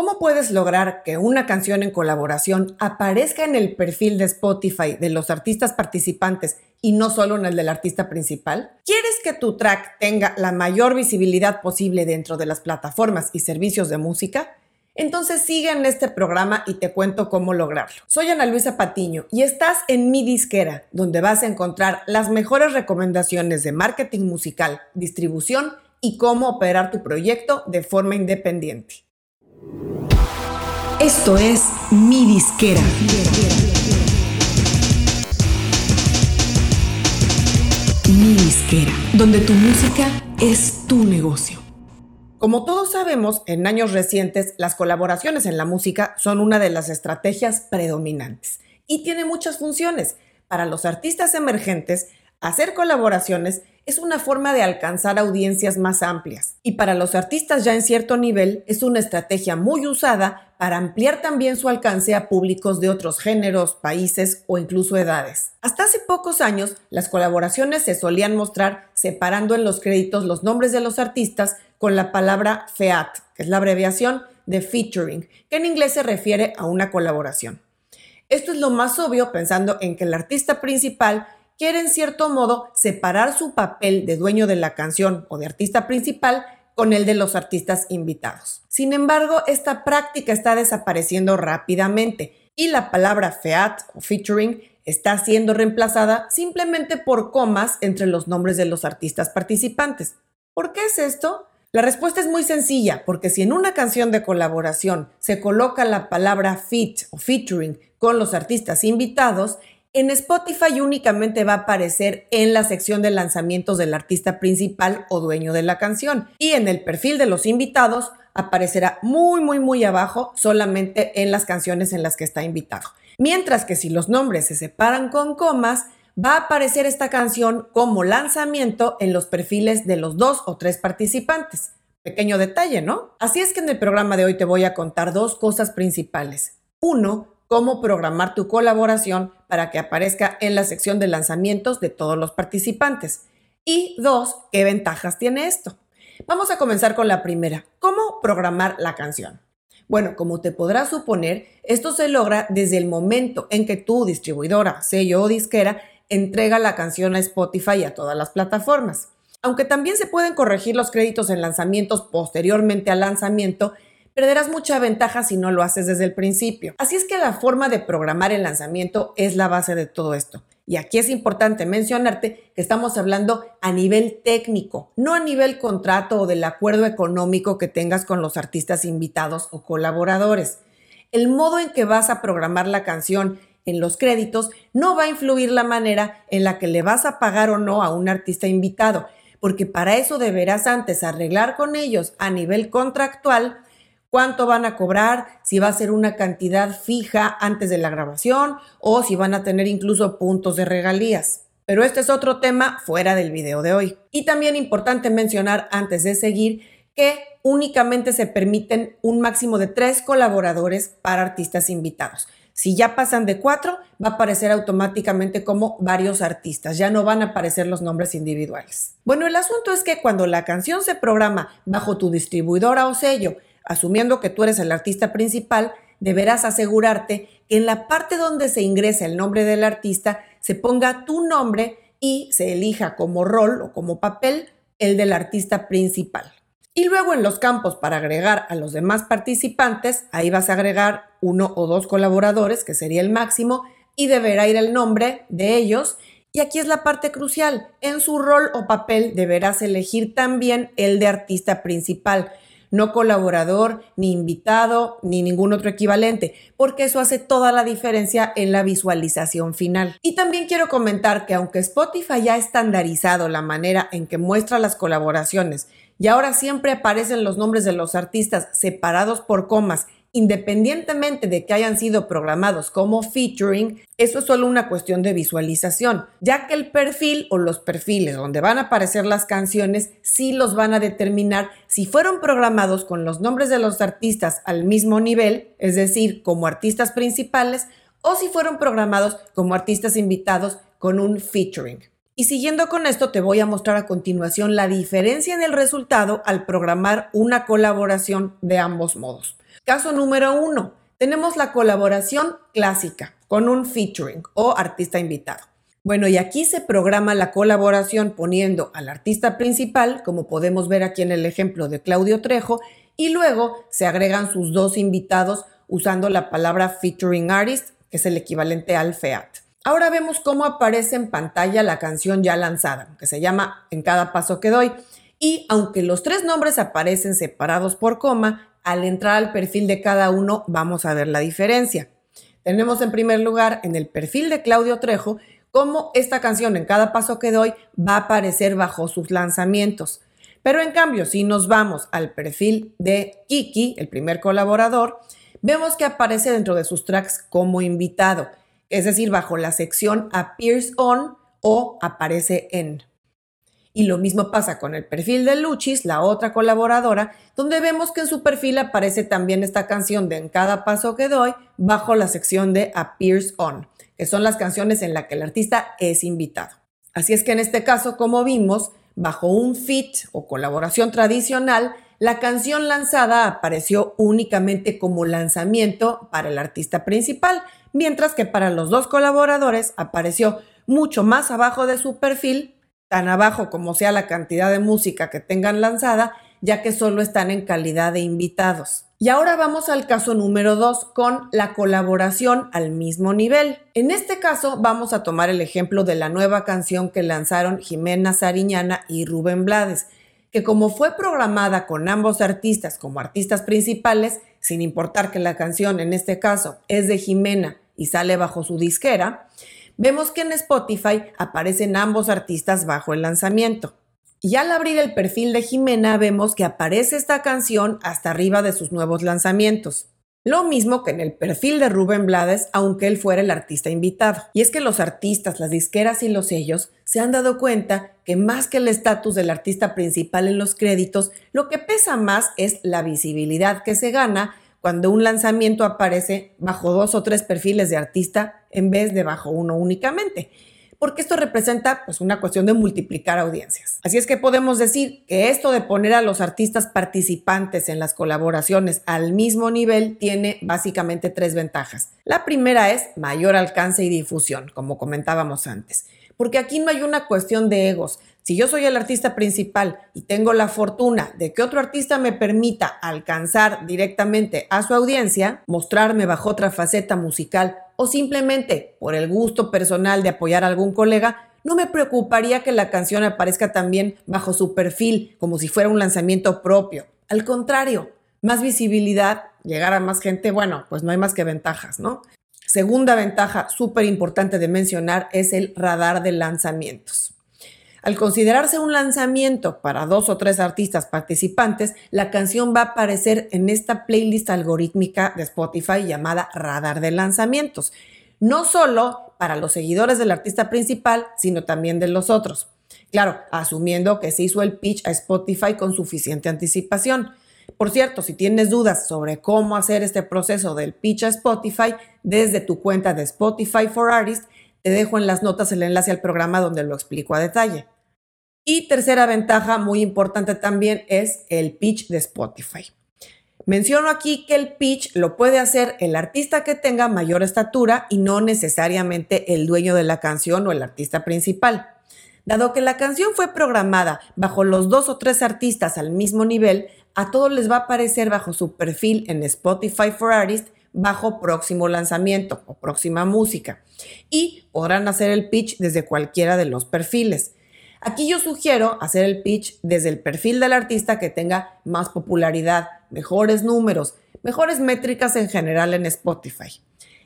¿Cómo puedes lograr que una canción en colaboración aparezca en el perfil de Spotify de los artistas participantes y no solo en el del artista principal? ¿Quieres que tu track tenga la mayor visibilidad posible dentro de las plataformas y servicios de música? Entonces sigue en este programa y te cuento cómo lograrlo. Soy Ana Luisa Patiño y estás en mi disquera, donde vas a encontrar las mejores recomendaciones de marketing musical, distribución y cómo operar tu proyecto de forma independiente. Esto es Mi Disquera. Mi Disquera, donde tu música es tu negocio. Como todos sabemos, en años recientes las colaboraciones en la música son una de las estrategias predominantes y tiene muchas funciones. Para los artistas emergentes, hacer colaboraciones es una forma de alcanzar audiencias más amplias. Y para los artistas ya en cierto nivel es una estrategia muy usada para ampliar también su alcance a públicos de otros géneros, países o incluso edades. Hasta hace pocos años, las colaboraciones se solían mostrar separando en los créditos los nombres de los artistas con la palabra FEAT, que es la abreviación de featuring, que en inglés se refiere a una colaboración. Esto es lo más obvio pensando en que el artista principal quiere en cierto modo separar su papel de dueño de la canción o de artista principal con el de los artistas invitados. Sin embargo, esta práctica está desapareciendo rápidamente y la palabra feat o featuring está siendo reemplazada simplemente por comas entre los nombres de los artistas participantes. ¿Por qué es esto? La respuesta es muy sencilla, porque si en una canción de colaboración se coloca la palabra feat o featuring con los artistas invitados, en Spotify únicamente va a aparecer en la sección de lanzamientos del artista principal o dueño de la canción y en el perfil de los invitados aparecerá muy muy muy abajo solamente en las canciones en las que está invitado. Mientras que si los nombres se separan con comas, va a aparecer esta canción como lanzamiento en los perfiles de los dos o tres participantes. Pequeño detalle, ¿no? Así es que en el programa de hoy te voy a contar dos cosas principales. Uno, cómo programar tu colaboración para que aparezca en la sección de lanzamientos de todos los participantes. Y dos, ¿qué ventajas tiene esto? Vamos a comenzar con la primera, ¿cómo programar la canción? Bueno, como te podrás suponer, esto se logra desde el momento en que tu distribuidora, sello o disquera entrega la canción a Spotify y a todas las plataformas. Aunque también se pueden corregir los créditos en lanzamientos posteriormente al lanzamiento, perderás mucha ventaja si no lo haces desde el principio. Así es que la forma de programar el lanzamiento es la base de todo esto. Y aquí es importante mencionarte que estamos hablando a nivel técnico, no a nivel contrato o del acuerdo económico que tengas con los artistas invitados o colaboradores. El modo en que vas a programar la canción en los créditos no va a influir la manera en la que le vas a pagar o no a un artista invitado, porque para eso deberás antes arreglar con ellos a nivel contractual cuánto van a cobrar, si va a ser una cantidad fija antes de la grabación o si van a tener incluso puntos de regalías. Pero este es otro tema fuera del video de hoy. Y también importante mencionar antes de seguir que únicamente se permiten un máximo de tres colaboradores para artistas invitados. Si ya pasan de cuatro, va a aparecer automáticamente como varios artistas, ya no van a aparecer los nombres individuales. Bueno, el asunto es que cuando la canción se programa bajo tu distribuidora o sello asumiendo que tú eres el artista principal, deberás asegurarte que en la parte donde se ingresa el nombre del artista se ponga tu nombre y se elija como rol o como papel el del artista principal. Y luego en los campos para agregar a los demás participantes, ahí vas a agregar uno o dos colaboradores, que sería el máximo, y deberá ir el nombre de ellos. Y aquí es la parte crucial. En su rol o papel deberás elegir también el de artista principal no colaborador, ni invitado, ni ningún otro equivalente, porque eso hace toda la diferencia en la visualización final. Y también quiero comentar que aunque Spotify ya ha estandarizado la manera en que muestra las colaboraciones y ahora siempre aparecen los nombres de los artistas separados por comas Independientemente de que hayan sido programados como featuring, eso es solo una cuestión de visualización, ya que el perfil o los perfiles donde van a aparecer las canciones sí los van a determinar si fueron programados con los nombres de los artistas al mismo nivel, es decir, como artistas principales, o si fueron programados como artistas invitados con un featuring. Y siguiendo con esto, te voy a mostrar a continuación la diferencia en el resultado al programar una colaboración de ambos modos. Caso número uno, tenemos la colaboración clásica con un featuring o artista invitado. Bueno, y aquí se programa la colaboración poniendo al artista principal, como podemos ver aquí en el ejemplo de Claudio Trejo, y luego se agregan sus dos invitados usando la palabra featuring artist, que es el equivalente al FEAT. Ahora vemos cómo aparece en pantalla la canción ya lanzada, que se llama En cada paso que doy. Y aunque los tres nombres aparecen separados por coma, al entrar al perfil de cada uno vamos a ver la diferencia. Tenemos en primer lugar en el perfil de Claudio Trejo cómo esta canción en cada paso que doy va a aparecer bajo sus lanzamientos. Pero en cambio, si nos vamos al perfil de Kiki, el primer colaborador, vemos que aparece dentro de sus tracks como invitado, es decir, bajo la sección Appears On o aparece en. Y lo mismo pasa con el perfil de Luchis, la otra colaboradora, donde vemos que en su perfil aparece también esta canción de En cada paso que doy bajo la sección de Appears On, que son las canciones en las que el artista es invitado. Así es que en este caso, como vimos, bajo un fit o colaboración tradicional, la canción lanzada apareció únicamente como lanzamiento para el artista principal, mientras que para los dos colaboradores apareció mucho más abajo de su perfil tan abajo como sea la cantidad de música que tengan lanzada, ya que solo están en calidad de invitados. Y ahora vamos al caso número 2 con la colaboración al mismo nivel. En este caso vamos a tomar el ejemplo de la nueva canción que lanzaron Jimena Sariñana y Rubén Blades, que como fue programada con ambos artistas como artistas principales, sin importar que la canción en este caso es de Jimena y sale bajo su disquera, vemos que en Spotify aparecen ambos artistas bajo el lanzamiento. Y al abrir el perfil de Jimena vemos que aparece esta canción hasta arriba de sus nuevos lanzamientos. Lo mismo que en el perfil de Rubén Blades, aunque él fuera el artista invitado. Y es que los artistas, las disqueras y los sellos se han dado cuenta que más que el estatus del artista principal en los créditos, lo que pesa más es la visibilidad que se gana cuando un lanzamiento aparece bajo dos o tres perfiles de artista en vez de bajo uno únicamente, porque esto representa pues, una cuestión de multiplicar audiencias. Así es que podemos decir que esto de poner a los artistas participantes en las colaboraciones al mismo nivel tiene básicamente tres ventajas. La primera es mayor alcance y difusión, como comentábamos antes porque aquí no hay una cuestión de egos. Si yo soy el artista principal y tengo la fortuna de que otro artista me permita alcanzar directamente a su audiencia, mostrarme bajo otra faceta musical o simplemente por el gusto personal de apoyar a algún colega, no me preocuparía que la canción aparezca también bajo su perfil, como si fuera un lanzamiento propio. Al contrario, más visibilidad, llegar a más gente, bueno, pues no hay más que ventajas, ¿no? Segunda ventaja súper importante de mencionar es el radar de lanzamientos. Al considerarse un lanzamiento para dos o tres artistas participantes, la canción va a aparecer en esta playlist algorítmica de Spotify llamada Radar de Lanzamientos. No solo para los seguidores del artista principal, sino también de los otros. Claro, asumiendo que se hizo el pitch a Spotify con suficiente anticipación. Por cierto, si tienes dudas sobre cómo hacer este proceso del pitch a Spotify desde tu cuenta de Spotify for Artists, te dejo en las notas el enlace al programa donde lo explico a detalle. Y tercera ventaja muy importante también es el pitch de Spotify. Menciono aquí que el pitch lo puede hacer el artista que tenga mayor estatura y no necesariamente el dueño de la canción o el artista principal. Dado que la canción fue programada bajo los dos o tres artistas al mismo nivel, a todos les va a aparecer bajo su perfil en Spotify for Artists bajo próximo lanzamiento o próxima música y podrán hacer el pitch desde cualquiera de los perfiles. Aquí yo sugiero hacer el pitch desde el perfil del artista que tenga más popularidad, mejores números, mejores métricas en general en Spotify.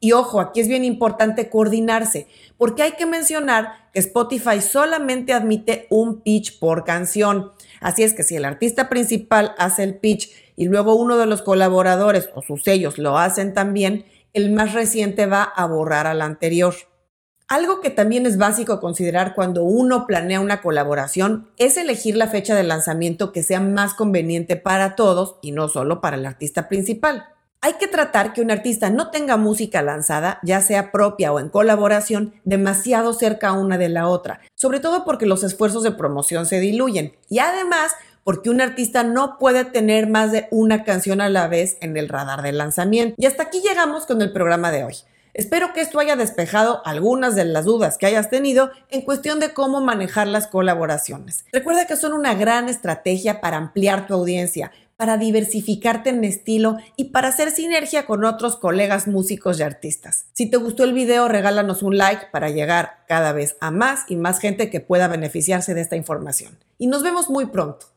Y ojo, aquí es bien importante coordinarse, porque hay que mencionar que Spotify solamente admite un pitch por canción. Así es que si el artista principal hace el pitch y luego uno de los colaboradores o sus sellos lo hacen también, el más reciente va a borrar al anterior. Algo que también es básico considerar cuando uno planea una colaboración es elegir la fecha de lanzamiento que sea más conveniente para todos y no solo para el artista principal. Hay que tratar que un artista no tenga música lanzada, ya sea propia o en colaboración, demasiado cerca una de la otra, sobre todo porque los esfuerzos de promoción se diluyen y además porque un artista no puede tener más de una canción a la vez en el radar de lanzamiento. Y hasta aquí llegamos con el programa de hoy. Espero que esto haya despejado algunas de las dudas que hayas tenido en cuestión de cómo manejar las colaboraciones. Recuerda que son una gran estrategia para ampliar tu audiencia, para diversificarte en estilo y para hacer sinergia con otros colegas músicos y artistas. Si te gustó el video, regálanos un like para llegar cada vez a más y más gente que pueda beneficiarse de esta información. Y nos vemos muy pronto.